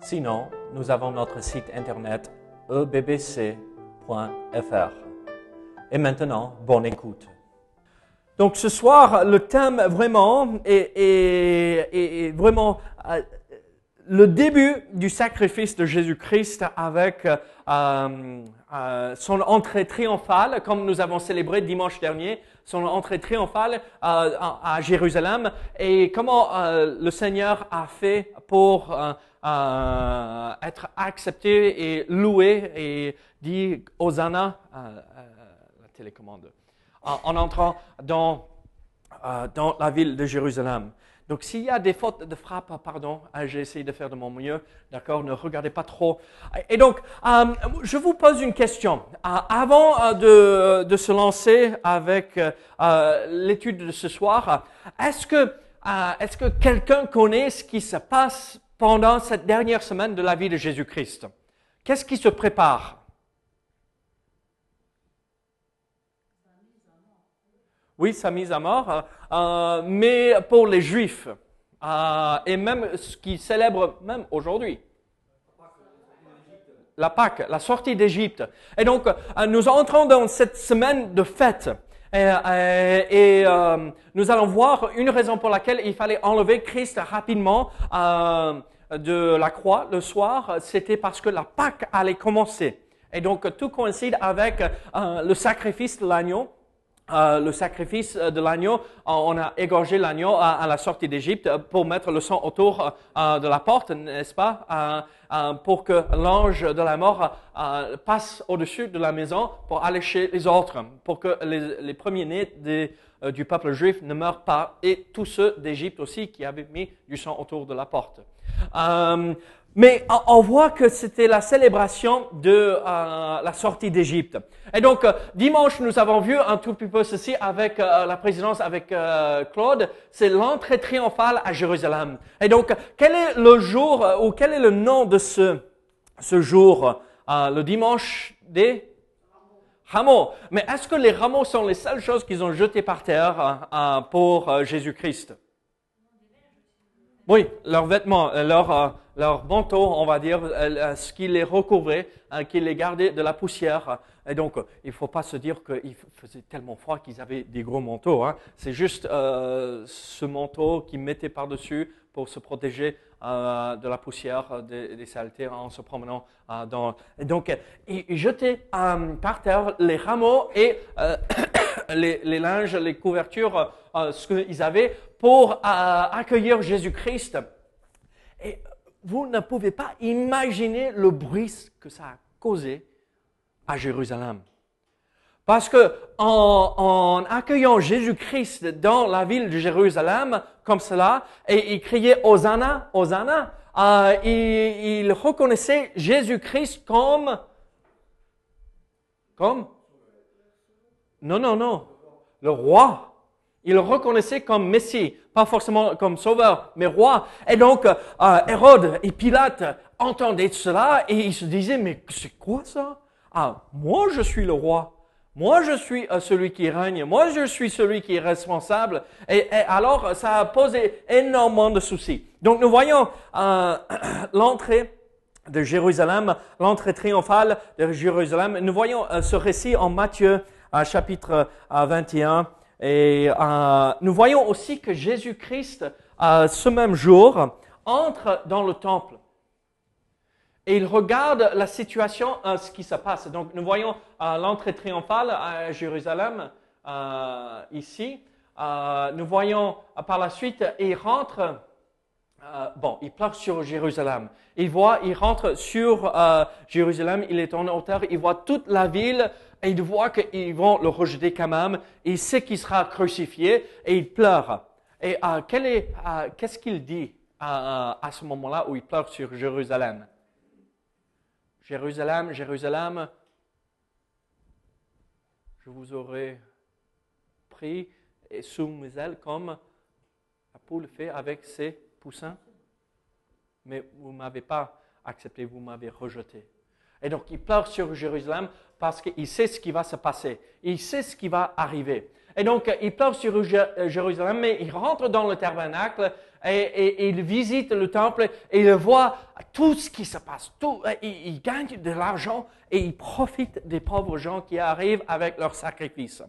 Sinon, nous avons notre site internet ebbc.fr. Et maintenant, bonne écoute. Donc ce soir, le thème vraiment est, vraiment euh, le début du sacrifice de Jésus-Christ avec euh, euh, son entrée triomphale, comme nous avons célébré dimanche dernier, son entrée triomphale à, Jérusalem, et comment le Seigneur a fait pour euh, être accepté et loué et dit Hosanna, euh, euh, la télécommande en, en entrant dans, dans la ville de Jérusalem. Donc s'il y a des fautes de frappe, pardon, euh, j'ai essayé de faire de mon mieux, d'accord, ne regardez pas trop. Et donc, je vous pose une question. Avant de, de se lancer avec l'étude de ce soir, est-ce que, est-ce que quelqu'un connaît ce qui se passe pendant cette dernière semaine de la vie de Jésus-Christ Qu'est-ce qui se prépare? Oui, sa mise à mort, euh, mais pour les Juifs, euh, et même ce qu'ils célèbrent même aujourd'hui. La Pâque, la sortie d'Égypte. Et donc, euh, nous entrons dans cette semaine de fête. Et, euh, euh, nous allons voir une raison pour laquelle il fallait enlever Christ rapidement euh, de la croix le soir. C'était parce que la Pâque allait commencer. Et donc, tout coïncide avec le sacrifice de l'agneau. Le sacrifice de l'agneau, on a égorgé l'agneau à, la sortie d'Égypte pour mettre le sang autour de la porte, n'est-ce pas, Euh, pour que l'ange de la mort euh, passe au-dessus de la maison pour aller chez les autres, pour que les, premiers-nés euh, du peuple juif ne meurent pas, et tous ceux d'Égypte aussi qui avaient mis du sang autour de la porte. Mais on- voit que c'était la célébration de euh, la sortie d'Égypte. Et donc, euh, dimanche, nous avons vu un tout petit peu ceci avec euh, la présidence, avec Claude, c'est l'entrée triomphale à Jérusalem. Et donc, quel est le jour, ou quel est le nom de ce, ce jour, le dimanche des rameaux Mais est-ce que les rameaux sont les seules choses qu'ils ont jetées par terre pour Jésus-Christ? Oui, leurs vêtements, euh, leur, manteau, on va dire, euh, euh, ce qui les recouvrait, euh, qui les gardait de la poussière. Et donc, il ne faut pas se dire qu'il faisait tellement froid qu'ils avaient des gros manteaux. hein. C'est juste euh, ce manteau qu'ils mettaient par-dessus pour se protéger de la poussière, des, saletés en se promenant. Et donc, ils jetaient par terre les rameaux et les, les linges, les couvertures, ce qu'ils avaient pour accueillir Jésus-Christ. Et vous ne pouvez pas imaginer le bruit que ça a causé à Jérusalem. Parce que en, accueillant Jésus-Christ dans la ville de Jérusalem, comme cela, et il criait Hosanna, Hosanna, euh, il, il reconnaissait Jésus-Christ comme, comme, non, non, non, le roi. Il le reconnaissait comme Messie, pas forcément comme sauveur, mais roi. Et donc, euh, Hérode et Pilate entendaient cela et ils se disaient, mais c'est quoi ça? Ah, moi je suis le roi. Moi je suis euh, celui qui règne. Moi je suis celui qui est responsable. Et, alors, ça a posé énormément de soucis. Donc, nous voyons euh, l'entrée de Jérusalem, l'entrée triomphale de Jérusalem. Nous voyons ce récit en Matthieu chapitre euh, 21 et euh, nous voyons aussi que Jésus-Christ, euh, ce même jour, entre dans le temple et il regarde la situation, euh, ce qui se passe. Donc nous voyons euh, l'entrée triomphale à Jérusalem ici. Nous voyons par la suite, il rentre bon, il pleure sur Jérusalem. Il voit, il rentre sur Jérusalem, il est en hauteur, il voit toute la ville et il voit qu'ils vont le rejeter quand même. Il sait qu'il sera crucifié et il pleure. Et euh, euh, qu'est-ce qu'il dit à, à ce moment-là où il pleure sur Jérusalem? Jérusalem, Jérusalem, je vous aurais pris sous mes ailes comme la poule fait avec ses poussins. Mais vous ne m'avez pas accepté, vous m'avez rejeté. Et donc il pleure sur Jérusalem parce qu'il sait ce qui va se passer. Il sait ce qui va arriver. Et donc il pleure sur Jérusalem, mais il rentre dans le tabernacle et, il visite le temple et il voit tout ce qui se passe. Il, il gagne de l'argent et il profite des pauvres gens qui arrivent avec leurs sacrifices.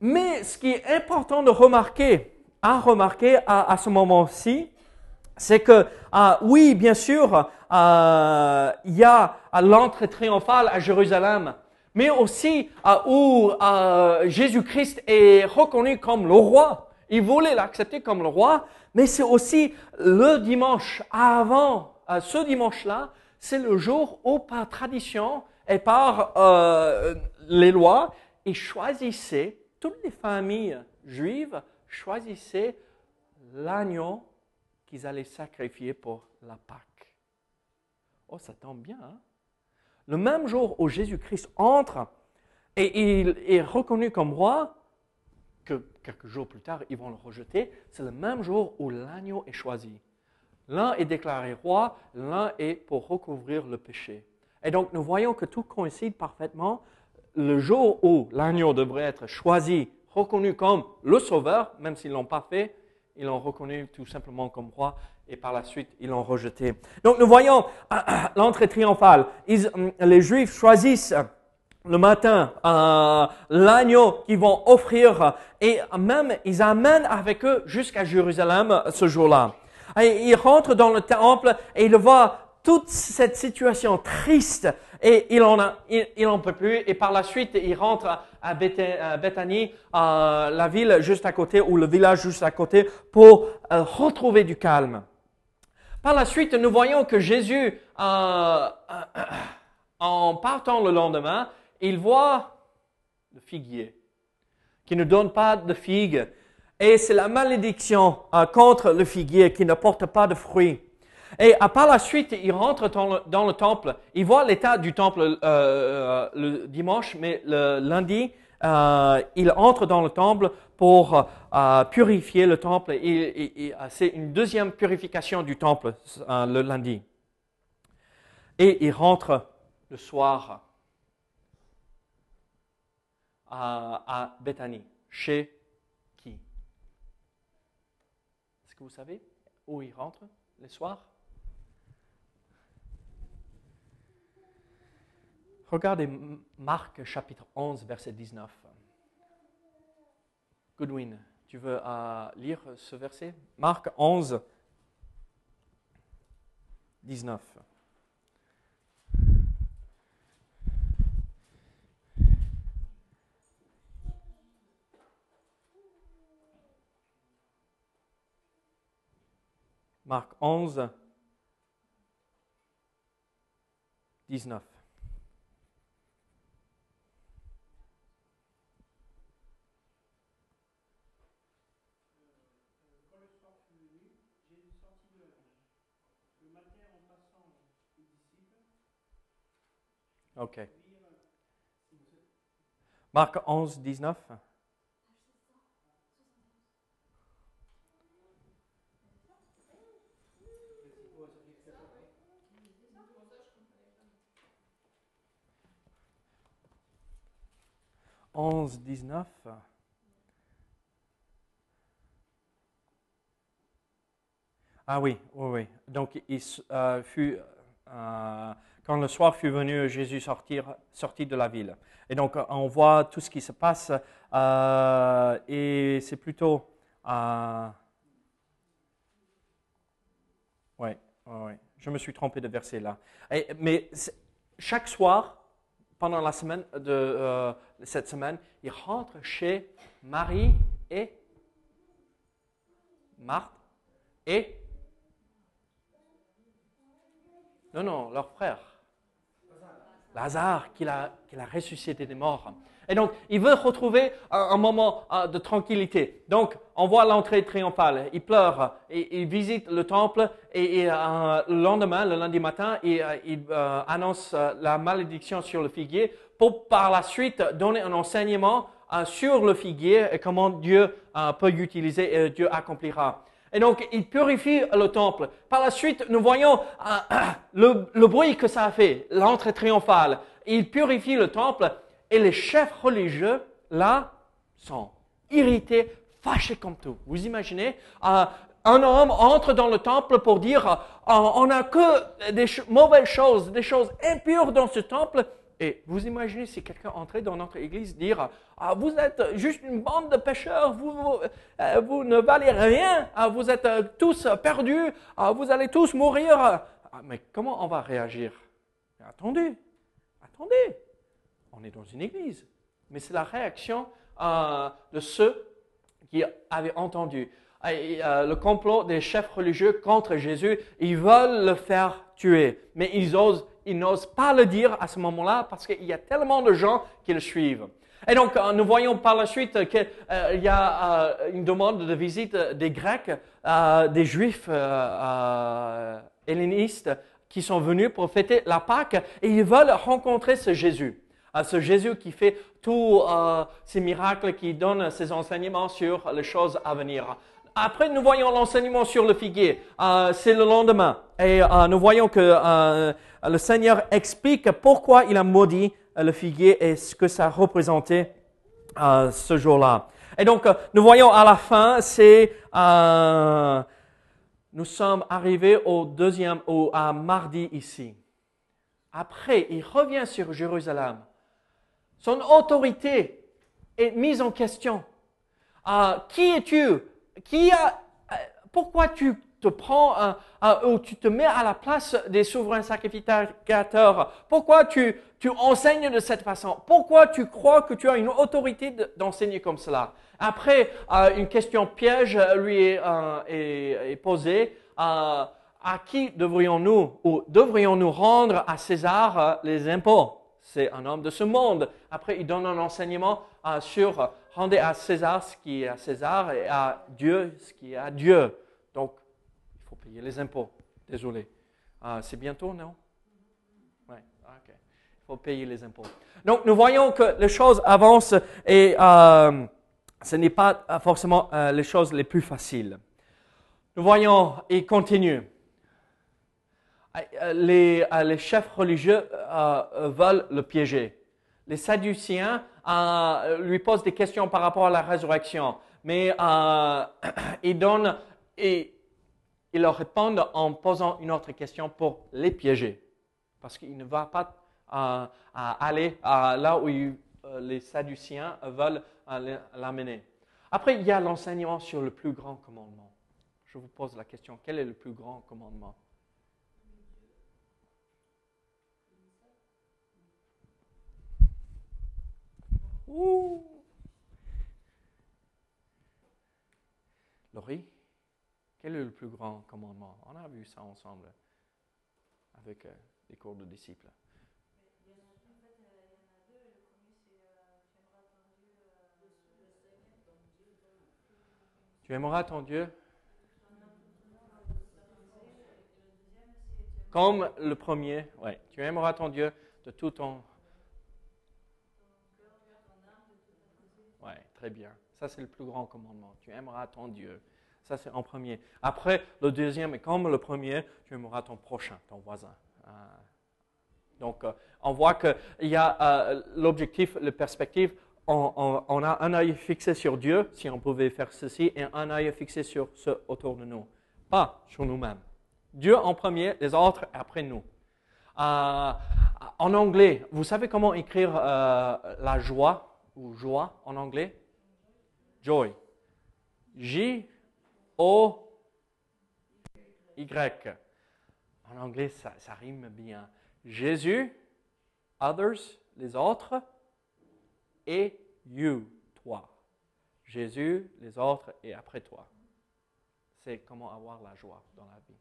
Mais ce qui est important de remarquer, à remarquer à, ce moment-ci, c'est que ah, oui, bien sûr, ah, il y a l'entrée triomphale à Jérusalem, mais aussi ah, où Jésus-Christ est reconnu comme le roi. Il voulait l'accepter comme le roi, mais c'est aussi le dimanche avant, ce dimanche-là, c'est le jour où par tradition et par euh, les lois, ils choisissaient toutes les familles juives choisissaient l'agneau qu'ils allaient sacrifier pour la Pâque. Oh, ça tombe bien. Hein? Le même jour où Jésus-Christ entre et il est reconnu comme roi, que quelques jours plus tard, ils vont le rejeter, c'est le même jour où l'agneau est choisi. L'un est déclaré roi, l'un est pour recouvrir le péché. Et donc, nous voyons que tout coïncide parfaitement le jour où l'agneau devrait être choisi, reconnu comme le sauveur, même s'ils ne l'ont pas fait, ils l'ont reconnu tout simplement comme roi et par la suite ils l'ont rejeté. Donc nous voyons l'entrée triomphale. Hum, les Juifs choisissent le matin euh, l'agneau qu'ils vont offrir et même ils amènent avec eux jusqu'à Jérusalem ce jour-là. Ils rentrent dans le temple et ils voient toute cette situation triste et il en, a, il, en peut plus. Et par la suite, il rentre à Bethany, la ville juste à côté ou le village juste à côté pour euh, retrouver du calme. Par la suite, nous voyons que Jésus, euh, euh, en partant le lendemain, il voit le figuier qui ne donne pas de figues. Et c'est la malédiction contre le figuier qui ne porte pas de fruits. Et par la suite, il rentre dans le, temple. Il voit l'état du temple euh, euh, le dimanche, mais le lundi, euh, il entre dans le temple pour purifier le temple. C'est une deuxième purification du temple le lundi. Et il rentre le soir à, à Bethany. Chez qui? Est-ce que vous savez où il rentre le soir? Regardez Marc chapitre 11, verset 19. Goodwin, tu veux euh, lire ce verset? Marc 11, 19. Marc 11, 19. OK. Marc 11, 19. Onze, dix-neuf. Ah oui, oui, oui. Donc il euh, fut euh, quand le soir fut venu, Jésus sortit de la ville. Et donc, on voit tout ce qui se passe, euh, et c'est plutôt... Euh, oui, ouais, je me suis trompé de verset là. mais chaque soir, pendant la semaine de euh, cette semaine, il rentre chez Marie et Marthe et non, non, leur frère. Lazare, qu'il a, ressuscité des morts. Et donc, il veut retrouver un, moment euh, de tranquillité. Donc, on voit l'entrée triomphale. Il pleure, il visite le temple, et, euh, le lendemain, le lundi matin, il, euh, il annonce la malédiction sur le figuier pour par la suite donner un enseignement sur le figuier et comment Dieu peut l'utiliser et Dieu accomplira. Et donc, il purifie le temple. Par la suite, nous voyons euh, le, bruit que ça a fait, l'entrée triomphale. Il purifie le temple et les chefs religieux, là, sont irrités, fâchés comme tout. Vous imaginez euh, un homme entre dans le temple pour dire, euh, on n'a que des mauvaises choses, des choses impures dans ce temple. Et vous imaginez si quelqu'un entrait dans notre église dire, ah, vous êtes juste une bande de pécheurs, vous, euh, ne valez rien, ah, vous êtes euh, tous perdus, ah, vous allez tous mourir. Ah, mais comment on va réagir? Attendez, attendez, on est dans une église. Mais c'est la réaction euh, de ceux qui avaient entendu. Le complot des chefs religieux contre Jésus, ils veulent le faire tuer, mais ils osent, ils n'osent pas le dire à ce moment-là parce qu'il y a tellement de gens qui le suivent. Et donc, euh, nous voyons par la suite qu'il y a euh, une demande de visite des Grecs, euh, des Juifs euh, euh, hellénistes qui sont venus pour fêter la Pâque et ils veulent rencontrer ce Jésus. Euh, ce Jésus qui fait tous euh, ces miracles, qui donne ses enseignements sur les choses à venir. Après, nous voyons l'enseignement sur le figuier. Euh, c'est le lendemain. Et euh, nous voyons que euh, le Seigneur explique pourquoi il a maudit euh, le figuier et ce que ça représentait euh, ce jour-là. Et donc, euh, nous voyons à la fin, c'est... euh, nous sommes arrivés au deuxième, au, à mardi ici. Après, il revient sur Jérusalem. Son autorité est mise en question. Euh, qui es-tu? Euh, Pourquoi tu te prends euh, ou tu te mets à la place des souverains sacrificateurs Pourquoi tu, tu enseignes de cette façon? Pourquoi tu crois que tu as une autorité de- d'enseigner comme cela? Après, euh, une question piège lui est, euh, est- est posée. Euh, à qui devrions-nous ou devrions-nous rendre à César euh, les impôts? C'est un homme de ce monde. Après, il donne un enseignement sur rendez à César ce qui est à César et à Dieu ce qui est à Dieu. Faut payer les impôts. Désolé. Ah, C'est bientôt, non? Oui, ok. Il faut payer les impôts. Donc, nous voyons que les choses avancent et euh, ce n'est pas euh, forcément euh, les choses les plus faciles. Nous voyons, il continue. Les, chefs religieux veulent le piéger. Les Sadduciens lui posent des questions par rapport à la résurrection, mais ils donnent et ils leur répondent en posant une autre question pour les piéger, parce qu'il ne va pas euh, aller là où euh, les Sadduciens veulent euh, l'amener. Après, il y a l'enseignement sur le plus grand commandement. Je vous pose la question, quel est le plus grand commandement? Laurie, quel est le plus grand commandement? On a vu ça ensemble avec euh, les cours de disciples. Tu aimeras ton Dieu comme le premier. Ouais, tu aimeras ton Dieu de tout ton. Ouais, très bien. Ça, c'est le plus grand commandement. Tu aimeras ton Dieu. Ça, c'est en premier. Après, le deuxième est comme le premier, tu aimeras ton prochain, ton voisin. Euh, donc, euh, on voit qu'il y a euh, l'objectif, la perspective. On, a un œil fixé sur Dieu, si on pouvait faire ceci, et un œil fixé sur ce autour de nous. Pas sur nous-mêmes. Dieu en premier, les autres après nous. Euh, en anglais, vous savez comment écrire la joie ou joie en anglais? Joy. J O Y. En anglais, ça, rime bien. Jésus, others, les autres, et you, toi. Jésus, les autres, et après toi. C'est comment avoir la joie dans la vie.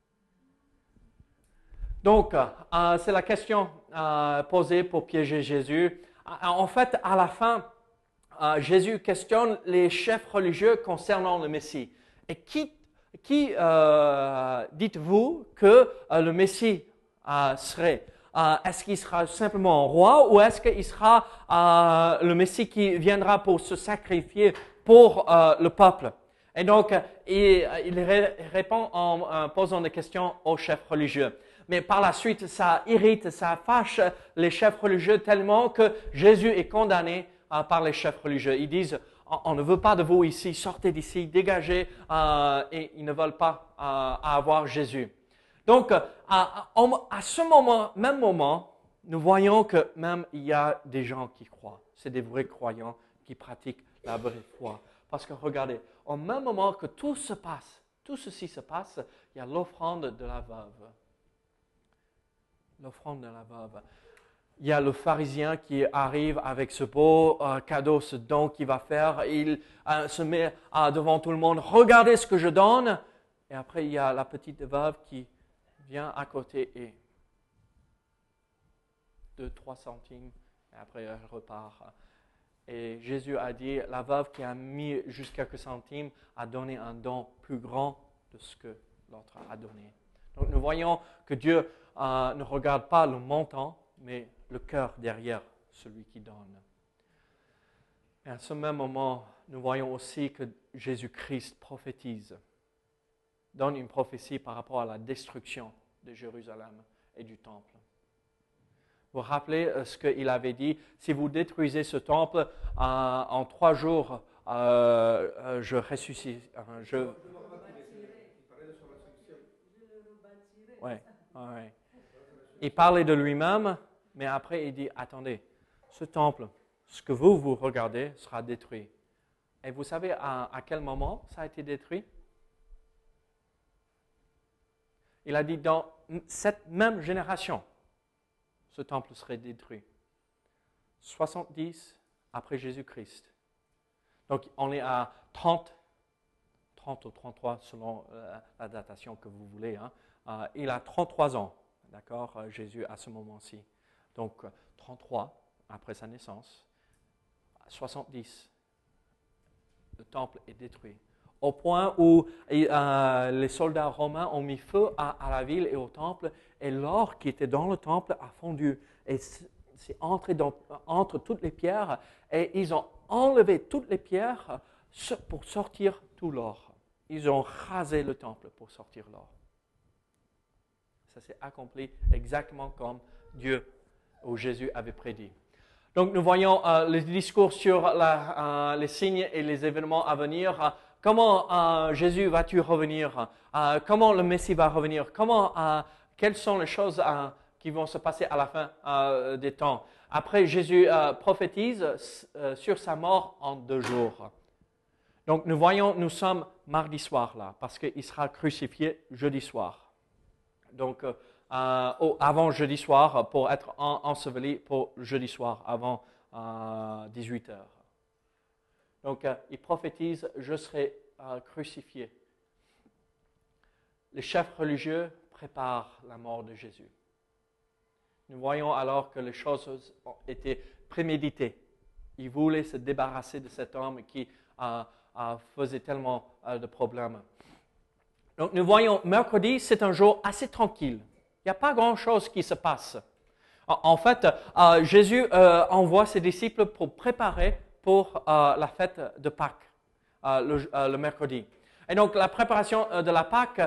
Donc, euh, c'est la question euh, posée pour piéger Jésus. Euh, En fait, à la fin, euh, Jésus questionne les chefs religieux concernant le Messie. Et qui, qui euh, dites-vous que euh, le Messie serait Est-ce qu'il sera simplement roi ou est-ce qu'il sera le Messie qui viendra pour se sacrifier pour le peuple? Et donc, il, répond en posant des questions aux chefs religieux mais par la suite, ça irrite, ça fâche les chefs religieux tellement que Jésus est condamné euh, par les chefs religieux. Ils disent, on ne veut pas de vous ici, sortez d'ici, dégagez, euh, et ils ne veulent pas euh, avoir Jésus. Donc, à, ce moment, même moment, nous voyons que même il y a des gens qui croient. C'est des vrais croyants qui pratiquent la vraie foi. Parce que regardez, au même moment que tout se passe, tout ceci se passe, il y a l'offrande de la veuve l'offrande de la veuve. Il y a le pharisien qui arrive avec ce beau euh, cadeau, ce don qu'il va faire. Il euh, se met euh, devant tout le monde. Regardez ce que je donne. Et après, il y a la petite veuve qui vient à côté et deux, trois centimes. Et après, elle repart. Et Jésus a dit, la veuve qui a mis juste quelques centimes a donné un don plus grand de ce que l'autre a donné. Donc nous voyons que Dieu ne regarde pas le montant, mais le cœur derrière celui qui donne. Et à ce même moment, nous voyons aussi que Jésus-Christ prophétise, donne une prophétie par rapport à la destruction de Jérusalem et du temple. Vous vous rappelez euh, ce qu'il avait dit Si vous détruisez ce temple, euh, en trois jours, je ressuscite. je... Ouais il parlait de lui-même, mais après il dit, attendez, ce temple, ce que vous, vous regardez, sera détruit. Et vous savez à, quel moment ça a été détruit? Il a dit, dans cette même génération, ce temple serait détruit. 70 après Jésus-Christ. Donc on est à 30, 30 ou 33 selon euh, la datation que vous voulez. Hein. Euh, il a 33 ans d'accord, euh, Jésus à ce moment-ci. Donc 33 euh, après sa naissance, 70, le temple est détruit. Au point où euh, les soldats romains ont mis feu à, la ville et au temple, et l'or qui était dans le temple a fondu. Et c'est entré entre toutes les pierres, et ils ont enlevé toutes les pierres pour sortir tout l'or. Ils ont rasé le temple pour sortir l'or ça s'est accompli exactement comme Dieu ou Jésus avait prédit. Donc nous voyons euh, le discours sur euh, les signes et les événements à venir. Euh, comment Jésus va-t-il revenir? Comment le Messie va revenir? Comment, Quelles sont les choses qui vont se passer à la fin des temps? Après, Jésus prophétise sur sa mort en deux jours. Donc nous voyons, nous sommes mardi soir là, parce qu'il sera crucifié jeudi soir donc euh, euh, avant jeudi soir, pour être enseveli pour jeudi soir, avant 18 euh, heures. Donc il prophétise, je serai crucifié. Les chefs religieux préparent la mort de Jésus. Nous voyons alors que les choses ont été préméditées. Ils voulaient se débarrasser de cet homme qui faisait tellement de problèmes. Donc nous voyons, mercredi, c'est un jour assez tranquille. Il n'y a pas grand-chose qui se passe. En fait, euh, Jésus euh, envoie ses disciples pour préparer pour euh, la fête de Pâques, le, mercredi. Et donc la préparation de la Pâques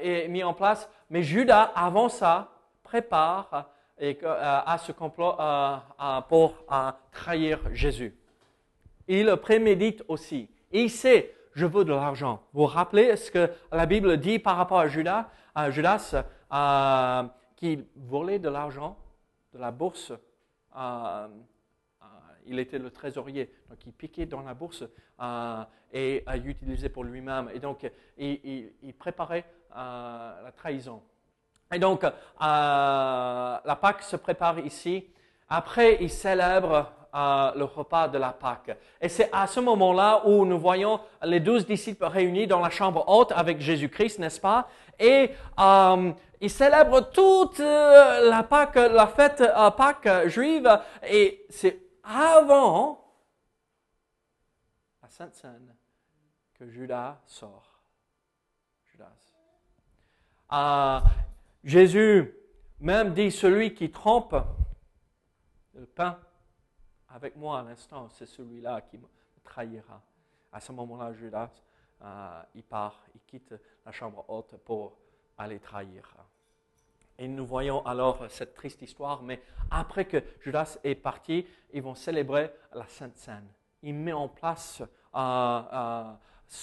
est mise en place, mais Judas, avant ça, prépare à ce complot pour trahir Jésus. Il prémédite aussi. il sait je veux de l'argent. Vous vous rappelez ce que la Bible dit par rapport à Judas, Judas euh, qui volait de l'argent de la bourse. Euh, euh, il était le trésorier, donc il piquait dans la bourse et utilisait pour lui-même. Et donc, il, il préparait la trahison. Et donc, la Pâque se prépare ici. Après, il célèbre le repas de la Pâque. Et c'est à ce moment-là où nous voyons les douze disciples réunis dans la chambre haute avec Jésus-Christ, n'est-ce pas? Et ils célèbrent toute euh, la Pâque, la fête euh, Pâque juive. Et c'est avant Sainte Seine que Judas sort. Judas. Ah, Jésus même dit celui qui trompe le pain avec moi à l'instant, c'est celui-là qui me trahira. À ce moment-là, Judas, euh, il part, il quitte la chambre haute pour aller trahir. Et nous voyons alors cette triste histoire, mais après que Judas est parti, ils vont célébrer la Sainte Seine. Il met en place euh,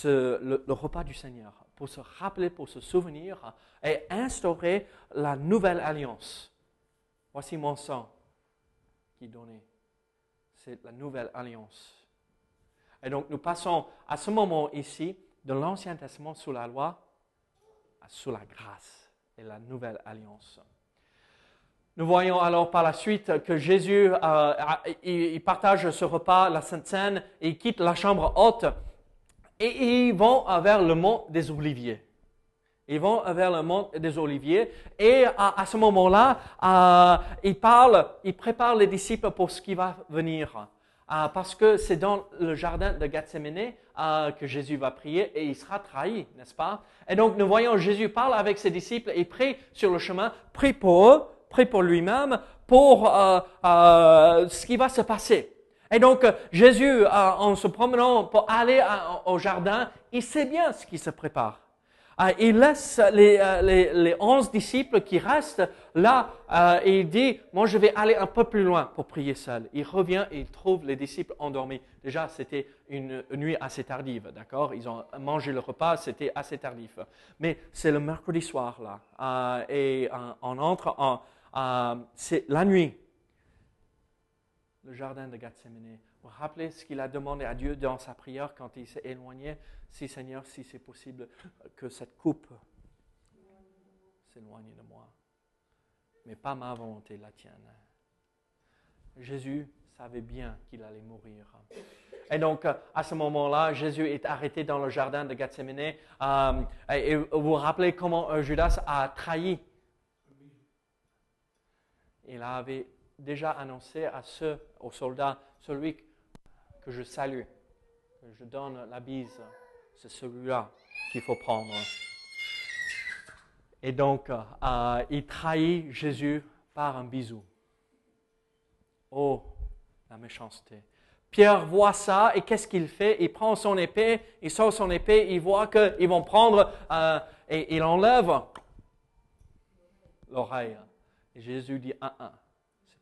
euh, le, repas du Seigneur pour se rappeler, pour se souvenir et instaurer la nouvelle alliance. Voici mon sang qui donné. C'est la nouvelle alliance. Et donc nous passons à ce moment ici de l'Ancien Testament sous la loi à sous la grâce et la nouvelle alliance. Nous voyons alors par la suite que Jésus euh, il partage ce repas, la Sainte Seine, et il quitte la chambre haute et ils vont vers le mont des Oliviers. Ils vont vers le mont des Oliviers et à, ce moment-là, euh, il parle, il prépare les disciples pour ce qui va venir. Euh, parce que c'est dans le jardin de Gethsemane euh, que Jésus va prier et il sera trahi, n'est-ce pas? Et donc nous voyons Jésus parle avec ses disciples et prie sur le chemin, prie pour eux, prie pour lui-même, pour ce qui va se passer. Et donc, Jésus, en se promenant pour aller au jardin, il sait bien ce qui se prépare. Ah, il laisse les, euh, les, les, onze disciples qui restent là euh, et il dit, moi je vais aller un peu plus loin pour prier seul. Il revient et il trouve les disciples endormis. Déjà, c'était une nuit assez tardive, d'accord? Ils ont mangé le repas, c'était assez tardif. Mais c'est le mercredi soir là euh, et on entre en... c'est la nuit le jardin de Gethsemane. Vous vous rappelez ce qu'il a demandé à Dieu dans sa prière quand il s'est éloigné Si Seigneur, si c'est possible, que cette coupe s'éloigne de moi. Mais pas ma volonté, la tienne. Jésus savait bien qu'il allait mourir. Et donc, à ce moment-là, Jésus est arrêté dans le jardin de Gethsemane. Euh, et vous vous rappelez comment euh, Judas a trahi. Il avait déjà annoncé à ceux, aux soldats, celui que je salue, que je donne la bise, c'est celui-là qu'il faut prendre. Et donc, euh, il trahit Jésus par un bisou. Oh, la méchanceté. Pierre voit ça et qu'est-ce qu'il fait? Il prend son épée, il sort son épée, il voit qu'ils vont prendre euh, et il enlève l'oreille. Et Jésus dit, un, un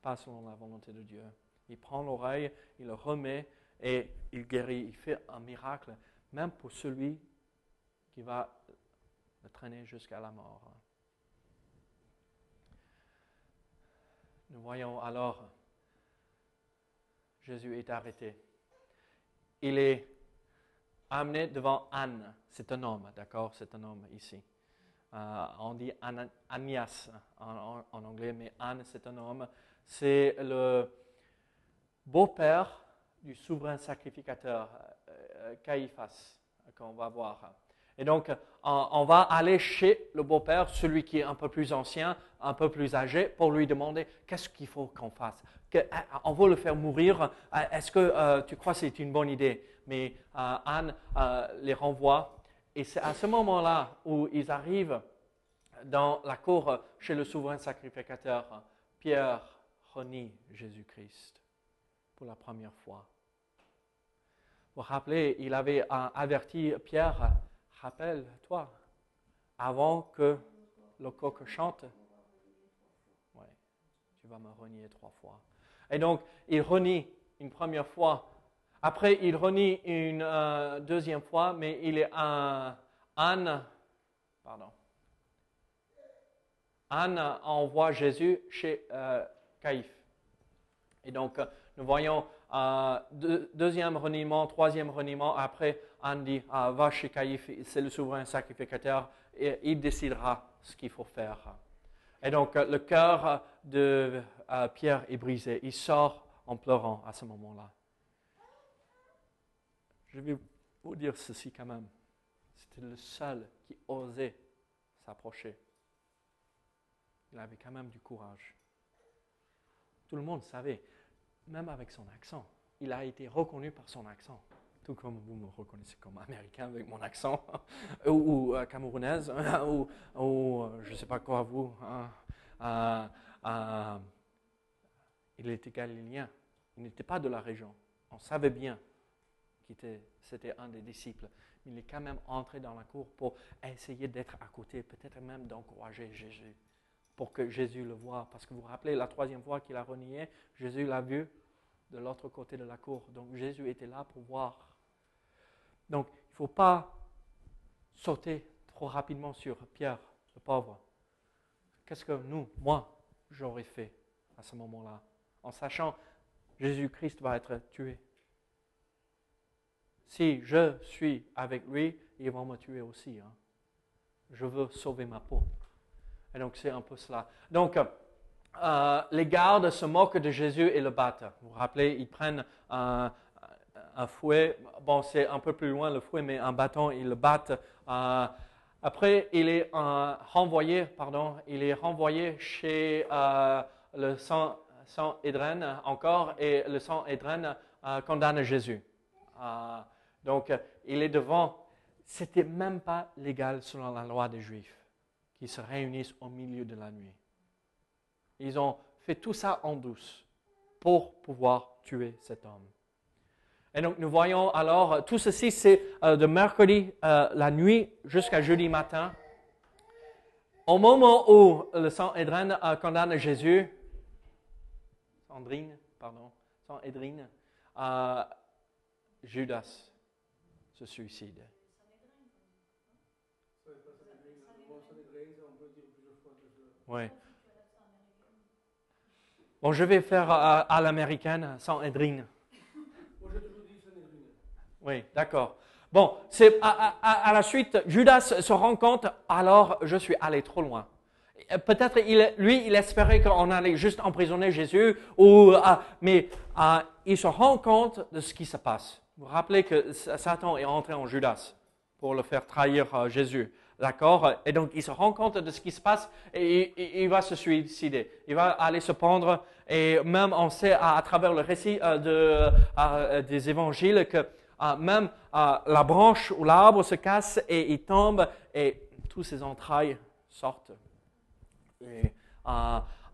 pas selon la volonté de Dieu. Il prend l'oreille, il le remet et il guérit. Il fait un miracle, même pour celui qui va le traîner jusqu'à la mort. Nous voyons alors, Jésus est arrêté. Il est amené devant Anne. C'est un homme, d'accord? C'est un homme ici. Euh, on dit Anias en, anglais, mais Anne, c'est un homme c'est le beau-père du souverain sacrificateur, euh, Caïphas, qu'on va voir. Et donc, on, va aller chez le beau-père, celui qui est un peu plus ancien, un peu plus âgé, pour lui demander qu'est-ce qu'il faut qu'on fasse? Euh, on veut le faire mourir. Euh, est-ce que tu crois que c'est une bonne idée? Mais Anne les renvoie. Et c'est à ce moment-là où ils arrivent dans la cour chez le souverain sacrificateur. Pierre, renie Jésus-Christ pour la première fois. Vous rappelez, il avait averti Pierre, rappelle-toi, avant que le coq chante, tu vas me renier trois fois. Et donc, il renie une première fois. Après, il renie une euh, deuxième fois, mais il est un Anne, pardon. Anne envoie Jésus chez euh, Caïphe. Et donc, euh, nous voyons euh, deuxième reniement, troisième reniement. Après, dit euh, va chez Caïphe, c'est le souverain sacrificateur, il décidera ce qu'il faut faire. Et donc, le cœur de Pierre est brisé. Il sort en pleurant à ce moment-là. Je vais vous dire ceci quand même. C'était le seul qui osait s'approcher. Il avait quand même du courage. Tout le monde savait, même avec son accent. Il a été reconnu par son accent. tout comme vous me reconnaissez comme américain avec mon accent, ou, euh, camerounaise, ou, euh, je ne sais pas quoi vous. hein. Euh, il était galiléen, il n'était pas de la région. On savait bien qu'il était- c'était un des disciples. Il est quand même entré dans la cour pour essayer d'être à côté, peut-être même d'encourager Jésus, pour que Jésus le voie. Parce que vous vous rappelez, la troisième fois qu'il a renié, Jésus l'a vu de l'autre côté de la cour. Donc Jésus était là pour voir. Donc il ne faut pas sauter trop rapidement sur Pierre, le pauvre. Qu'est-ce que nous, moi, j'aurais fait à ce moment-là, en sachant Jésus-Christ va être tué Si je suis avec lui, ils vont me tuer aussi. hein. Je veux sauver ma peau. Et donc c'est un peu cela. Donc euh, les gardes se moquent de Jésus et le battent. Vous vous rappelez, ils prennent un, fouet, bon c'est un peu plus loin le fouet, mais un bâton, ils le battent. Euh, après, il est euh, renvoyé, pardon, il est renvoyé chez le sang, sang Édrène encore, et le Édrène euh, condamne Jésus. Donc, il est devant. C'était même pas légal selon la loi des Juifs qu'ils se réunissent au milieu de la nuit. Ils ont fait tout ça en douce pour pouvoir tuer cet homme. Et donc nous voyons alors, tout ceci c'est euh, de mercredi euh, la nuit jusqu'à jeudi matin. Au moment où le Sanhédrin euh, condamne Jésus, Sandrine, pardon, Sanhédrine, euh, Judas se suicide. Oui. Bon, je vais faire à, l'américaine, Sanhédrine. Oui, d'accord. Bon, c'est à, la suite, Judas se rend compte, alors je suis allé trop loin. Peut-être lui, il espérait qu'on allait juste emprisonner Jésus, ah, mais ah, il se rend compte de ce qui se passe. Vous vous rappelez que Satan est entré en Judas pour le faire trahir euh, Jésus. D'accord? Et donc, il se rend compte de ce qui se passe et il, il- va se suicider. Il va aller se pendre. Et même, on sait à, travers le récit euh, euh, des évangiles que euh, même la branche ou l'arbre se casse et il tombe et tous ses entrailles sortent. Et,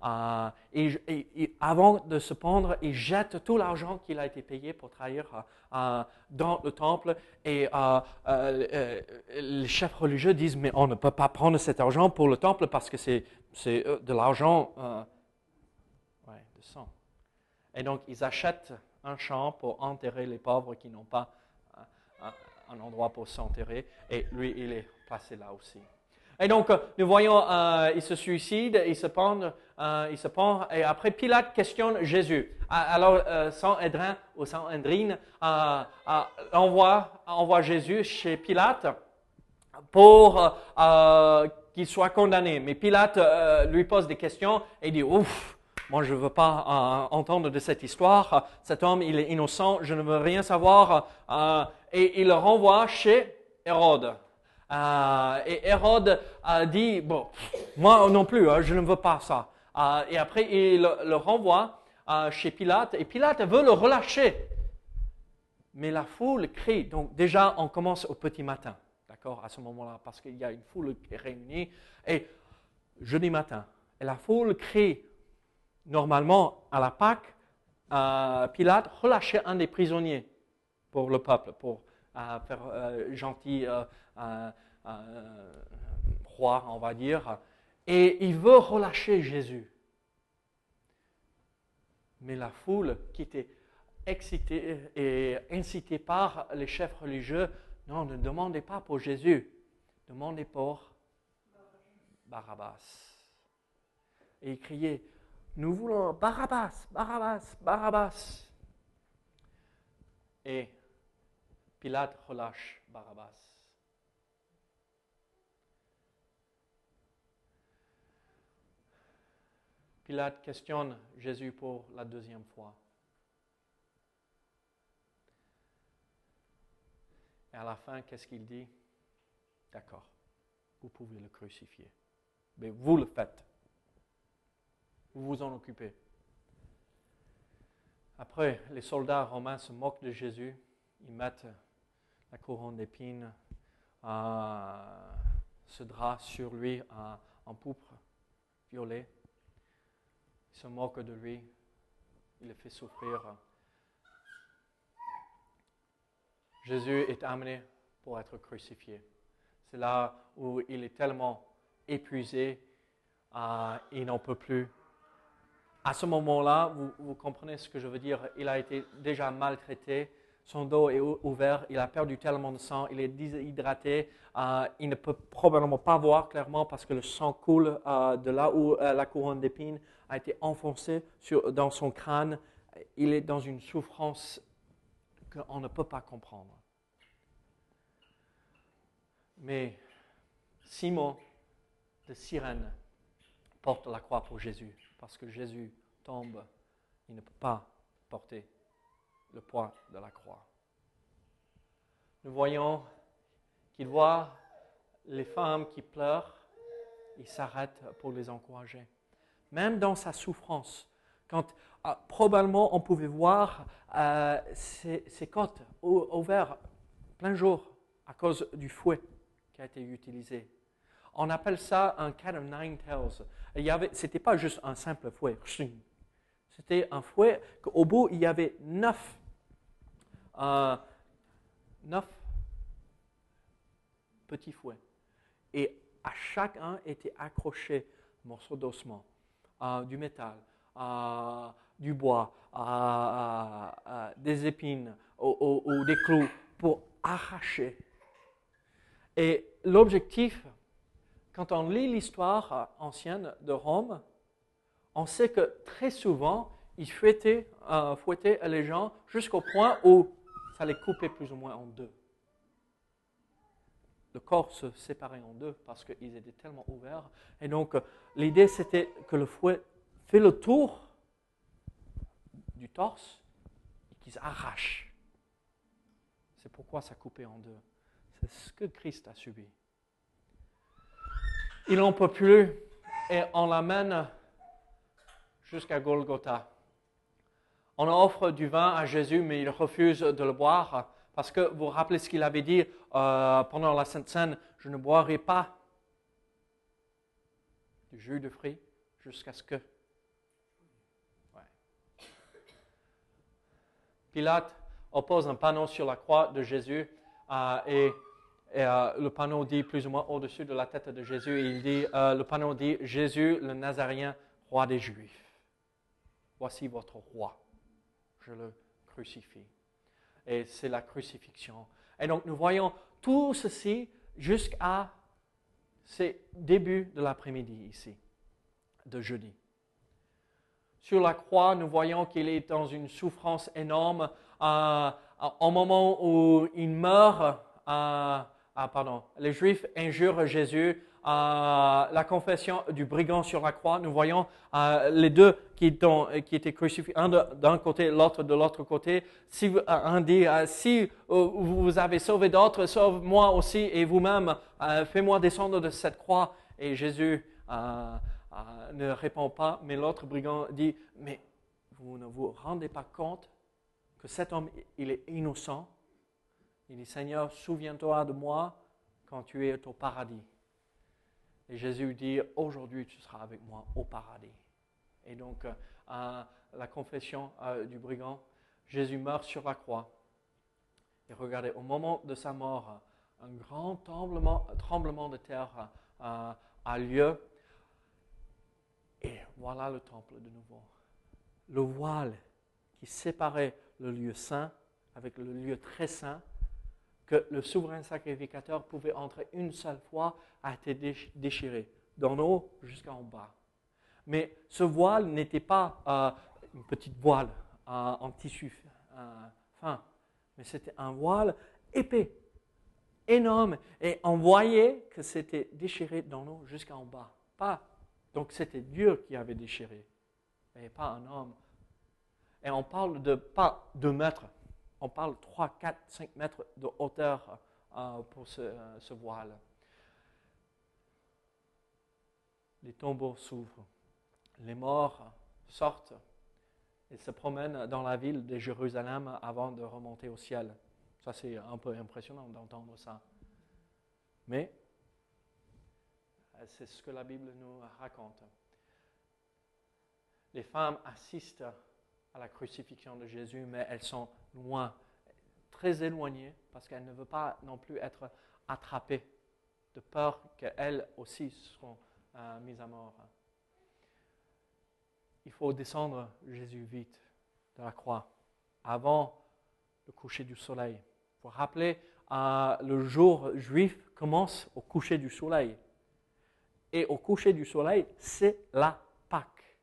euh, et- avant de se pendre, il jette tout l'argent qu'il a été payé pour trahir euh, euh, dans le temple. Et les chefs religieux disent, mais on ne peut pas prendre cet argent pour le temple parce que c'est de l'argent ouais, de sang. Et donc, ils achètent un champ pour enterrer les pauvres qui n'ont pas un, endroit pour s'enterrer. Et lui, il est placé là aussi. Et donc, nous voyons, il se suicide, il se pend, euh, il se pend, et après Pilate questionne Jésus. Alors, euh, Sanhédrin ou Sanhédrine euh, euh, envoie, envoie Jésus chez Pilate pour euh, qu'il soit condamné. Mais Pilate lui pose des questions et dit, ouf, moi je ne veux pas entendre de cette histoire, cet homme il est innocent, je ne veux rien savoir. Et il le renvoie chez Hérode. Et Hérode dit, bon, moi non plus, hein, je ne veux pas ça. Euh, et après, il le, renvoie euh, chez Pilate, et Pilate veut le relâcher. Mais la foule crie. Donc déjà, on commence au petit matin, d'accord, à ce moment-là, parce qu'il y a une foule qui est réunie. Et jeudi matin, la foule crie. Normalement, à la Pâque, euh, Pilate relâchait un des prisonniers pour le peuple, pour faire gentil roi, on va dire. Et il veut relâcher Jésus. Mais la foule qui était excitée et incitée par les chefs religieux, non, ne demandez pas pour Jésus, demandez pour Barabbas. Et ils criaient, nous voulons Barabbas, Barabbas, Barabbas. Et Pilate relâche Barabbas. Pilate questionne Jésus pour la deuxième fois. Et à la fin, qu'est-ce qu'il dit? D'accord, vous pouvez le crucifier. Mais vous le faites. Vous vous en occupez. Après, les soldats romains se moquent de Jésus ils mettent la couronne d'épines, euh, ce drap sur lui euh, en pourpre, violet. Se moquent de lui, il le fait souffrir. Jésus est amené pour être crucifié. C'est là où il est tellement épuisé, euh, il n'en peut plus. À ce moment-là, vous, comprenez ce que je veux dire, il a été déjà maltraité, son dos est ouvert, il a perdu tellement de sang, il est déshydraté, euh, il ne peut probablement pas voir clairement parce que le sang coule euh, de là où euh, la couronne d'épines a été enfoncée dans son crâne. Il est dans une souffrance qu'on ne peut pas comprendre. Mais Simon de Cyrène porte la croix pour Jésus, parce que Jésus tombe, il ne peut pas porter le poids de la croix. Nous voyons qu'il voit les femmes qui pleurent, il s'arrête pour les encourager. Même dans sa souffrance, quand ah, probablement on pouvait voir euh, ses, ses, côtes ouvertes plein jour à cause du fouet qui a été utilisé. On appelle ça un cat of nine tails. Ce n'était pas juste un simple fouet. C'était un fouet qu'au bout, il y avait neuf, euh, neuf petits fouets. Et à chacun était accroché un morceau d'ossement, euh, du métal, euh, du bois, des épines ou des clous pour arracher et l'objectif, quand on lit l'histoire ancienne de Rome, on sait que très souvent, ils fouettaient, euh, fouettaient les gens jusqu'au point où ça les coupait plus ou moins en deux. Le corps se séparait en deux parce qu'ils étaient tellement ouverts. Et donc, l'idée, c'était que le fouet fait le tour du torse et qu'ils arrachent. C'est pourquoi ça coupait en deux. C'est ce que Christ a subi. Il n'en peut plus et on l'amène jusqu'à Golgotha. On offre du vin à Jésus, mais il refuse de le boire parce que vous vous rappelez ce qu'il avait dit euh, pendant la Sainte Seine, je ne boirai pas du jus de fruits jusqu'à ce que... Pilate oppose un panneau sur la croix de Jésus euh, et euh, le panneau dit plus ou moins au-dessus de la tête de Jésus, il dit, le panneau dit, Jésus le Nazarien, roi des Juifs. Voici votre roi. Je le crucifie. Et c'est la crucifixion. Et donc nous voyons tout ceci jusqu'à ces débuts de l'après-midi ici, de jeudi. Sur la croix, nous voyons qu'il est dans une souffrance énorme. Euh, au moment où il meurt, ah, pardon, les Juifs injurent Jésus. Euh, la confession du brigand sur la croix, nous voyons euh, les deux qui, qui étaient crucifiés, un d'un côté, l'autre de l'autre côté. Si un dit, euh, si vous avez sauvé d'autres, sauve-moi aussi et vous-même, fais-moi descendre de cette croix. Et Jésus ne répond pas, mais l'autre brigand dit, mais vous ne vous rendez pas compte que cet homme, il est innocent il dit, Seigneur, souviens-toi de moi quand tu es au paradis. Et Jésus dit, aujourd'hui tu seras avec moi au paradis. Et donc, euh, la confession euh, du brigand, Jésus meurt sur la croix. Et regardez, au moment de sa mort, un grand tremblement, de terre euh, a lieu. Et voilà le temple de nouveau. Le voile qui séparait le lieu saint avec le lieu très saint que le souverain sacrificateur pouvait entrer une seule fois a été déchiré, d'en haut jusqu'en bas. Mais ce voile n'était pas euh, une petite voile euh, en tissu euh, fin, mais c'était un voile épais, énorme, et on voyait que c'était déchiré d'en haut jusqu'en bas. Pas, donc c'était Dieu qui avait déchiré, et pas un homme. Et on parle de pas deux mètres, on parle 3, 4, 5 mètres de hauteur euh, pour ce, voile. Les tombeaux s'ouvrent, les morts sortent et se promènent dans la ville de Jérusalem avant de remonter au ciel. Ça, c'est un peu impressionnant d'entendre ça. Mais c'est ce que la Bible nous raconte. Les femmes assistent la crucifixion de Jésus, mais elles sont loin, très éloignées, parce qu'elles ne veulent pas non plus être attrapées, de peur qu'elles aussi seront euh, mises à mort. Il faut descendre Jésus vite de la croix, avant le coucher du soleil. Il faut rappeler, euh, le jour juif commence au coucher du soleil. Et au coucher du soleil, c'est la Pâque.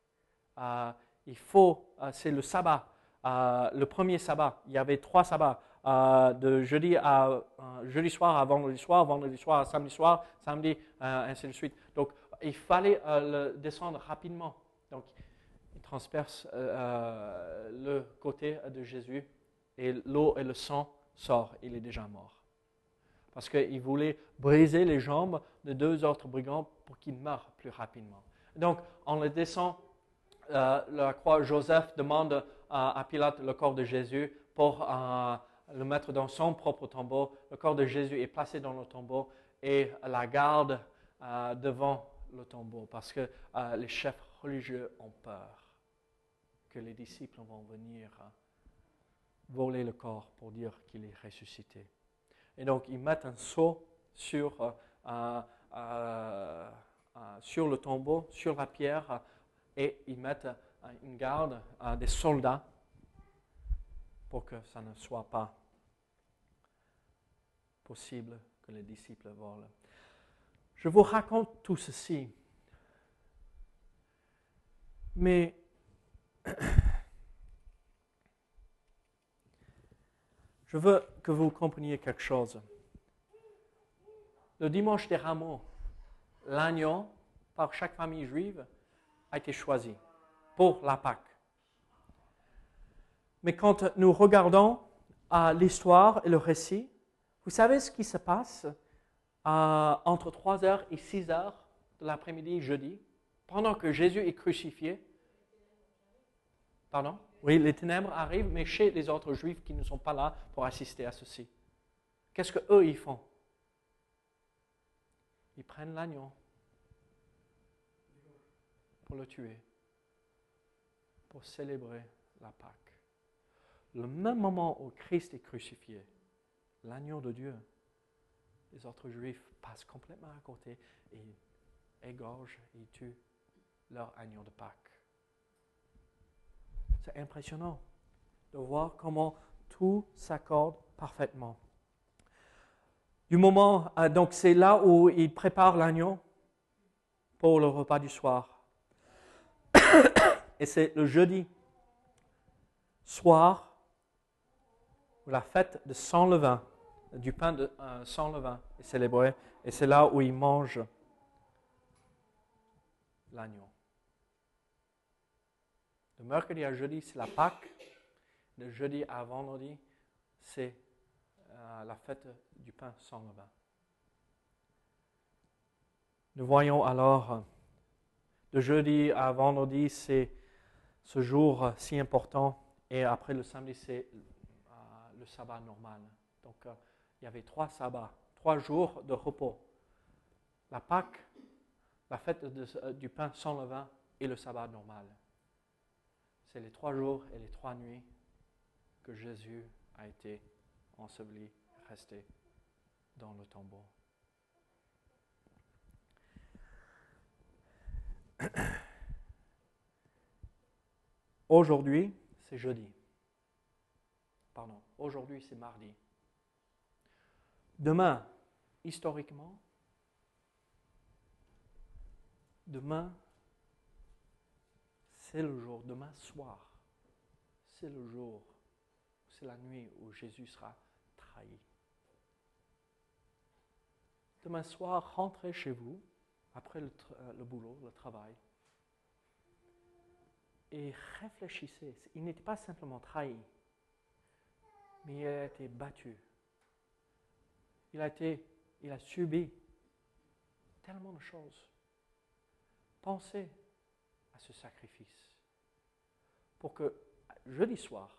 Euh, il faut, euh, c'est le sabbat, euh, le premier sabbat. Il y avait trois sabbats, de jeudi à jeudi soir à vendredi soir, vendredi soir à samedi soir, samedi, ainsi de suite. Donc, il fallait le descendre rapidement. Donc, il transperce le côté de Jésus et l'eau et le sang sortent. Il est déjà mort parce qu'il voulait briser les jambes de deux autres brigands pour qu'ils meurent plus rapidement. Donc, on le descend, euh, la croix, Joseph demande à, Pilate le corps de Jésus pour euh, le mettre dans son propre tombeau. Le corps de Jésus est placé dans le tombeau et la garde euh, devant le tombeau parce que les chefs religieux ont peur que les disciples vont venir voler le corps pour dire qu'il est ressuscité. Et donc, ils mettent un seau sur, sur le tombeau, sur la pierre, et ils mettent une garde des soldats pour que ça ne soit pas possible que les disciples volent. Je vous raconte tout ceci, mais Je veux que vous compreniez quelque chose. Le dimanche des rameaux, l'agneau, par chaque famille juive, été choisi pour la Pâque. Mais quand nous regardons l'histoire et le récit, vous savez ce qui se passe entre 3h et 6h de l'après-midi jeudi, pendant que Jésus est crucifié? Pardon? Oui, les ténèbres arrivent, mais chez les autres juifs qui ne sont pas là pour assister à ceci. Qu'est-ce qu'eux, ils font? Ils prennent l'agneau pour le tuer, pour célébrer la Pâque. Le même moment où Christ est crucifié, l'agneau de Dieu, les autres juifs passent complètement à côté et égorgent et tuent leur agneau de Pâque. C'est impressionnant de voir comment tout s'accorde parfaitement. Du moment, euh, donc c'est là où il prépare l'agneau pour le repas du soir. Et c'est le jeudi soir où la fête de sans levain, du pain de euh, sans levain est célébrée. Et c'est là où il mange l'agneau. De mercredi à jeudi, c'est la Pâque. De jeudi à vendredi, c'est euh, la fête du pain sans levain. Nous voyons alors, de jeudi à vendredi, c'est ce jour si important. Et après le samedi, c'est euh, le sabbat normal. Donc, euh, il y avait trois sabbats, trois jours de repos. La Pâque, la fête du pain sans levain et le sabbat normal c'est les trois jours et les trois nuits que Jésus a été enseveli, resté dans le tombeau. Aujourd'hui, c'est jeudi. Pardon, aujourd'hui, c'est mardi. Demain, historiquement, demain, c'est le jour, demain soir, c'est le jour, c'est la nuit où Jésus sera trahi. Demain soir, rentrez chez vous, après le, le boulot, le travail, et réfléchissez. Il n'était pas simplement trahi, mais il a été battu. Il a, été, il a subi tellement de choses. Pensez à ce sacrifice pour que jeudi soir,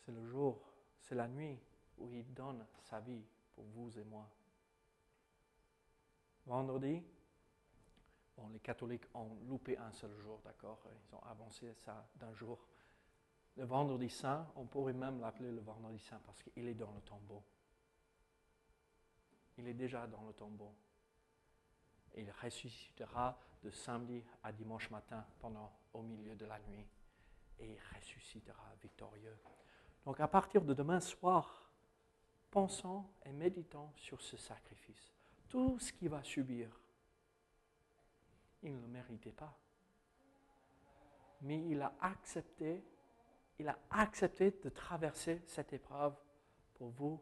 c'est le jour c'est la nuit où il donne sa vie pour vous et moi. Vendredi, les catholiques ont loupé un seul jour, d'accord? Ils ont avancé ça d'un jour. Le vendredi saint, on pourrait même l'appeler le vendredi saint parce qu'il est dans le tombeau. Il est déjà dans le tombeau. Il ressuscitera de samedi à dimanche matin pendant au milieu de la nuit. Et il ressuscitera victorieux. Donc à partir de demain soir, pensons et méditons sur ce sacrifice. Tout ce qu'il va subir, il ne le méritait pas. Mais il a accepté, il a accepté de traverser cette épreuve pour vous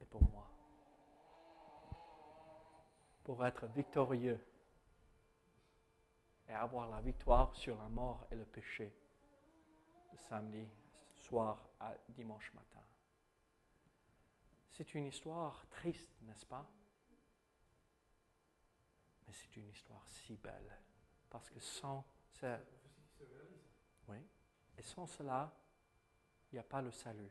et pour moi. Pour être victorieux et avoir la victoire sur la mort et le péché le samedi soir à dimanche matin. C'est une histoire triste, n'est-ce pas? Mais c'est une histoire si belle. Parce que sans, oui, et sans cela, il n'y a pas le salut.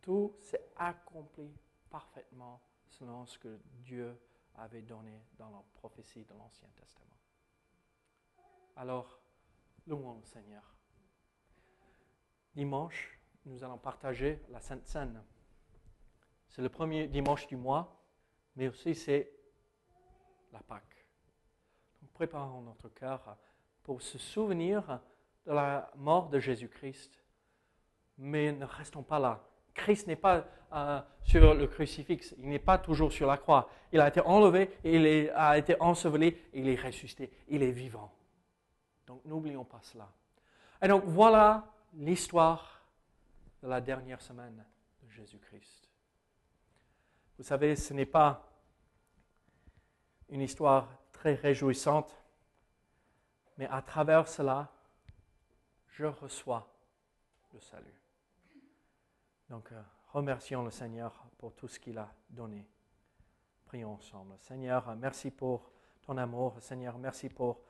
Tout s'est accompli parfaitement selon ce que Dieu avait donné dans la prophétie de l'Ancien Testament. Alors, louons le Seigneur. Dimanche, nous allons partager la Sainte Seine. C'est le premier dimanche du mois, mais aussi c'est la Pâque. Donc préparons notre cœur pour se souvenir de la mort de Jésus-Christ. Mais ne restons pas là. Christ n'est pas euh, sur le crucifix, il n'est pas toujours sur la croix. Il a été enlevé, il a été enseveli, il est ressuscité, il est vivant. Donc n'oublions pas cela. Et donc voilà l'histoire de la dernière semaine de Jésus-Christ. Vous savez, ce n'est pas une histoire très réjouissante, mais à travers cela, je reçois le salut. Donc, euh, remercions le Seigneur pour tout ce qu'il a donné. Prions ensemble. Seigneur, merci pour ton amour. Seigneur, merci pour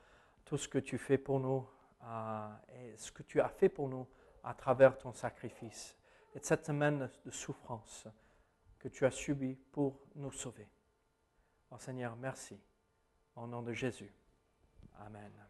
tout ce que tu fais pour nous euh, et ce que tu as fait pour nous à travers ton sacrifice et cette semaine de souffrance que tu as subie pour nous sauver. Oh Seigneur, merci. Au nom de Jésus. Amen.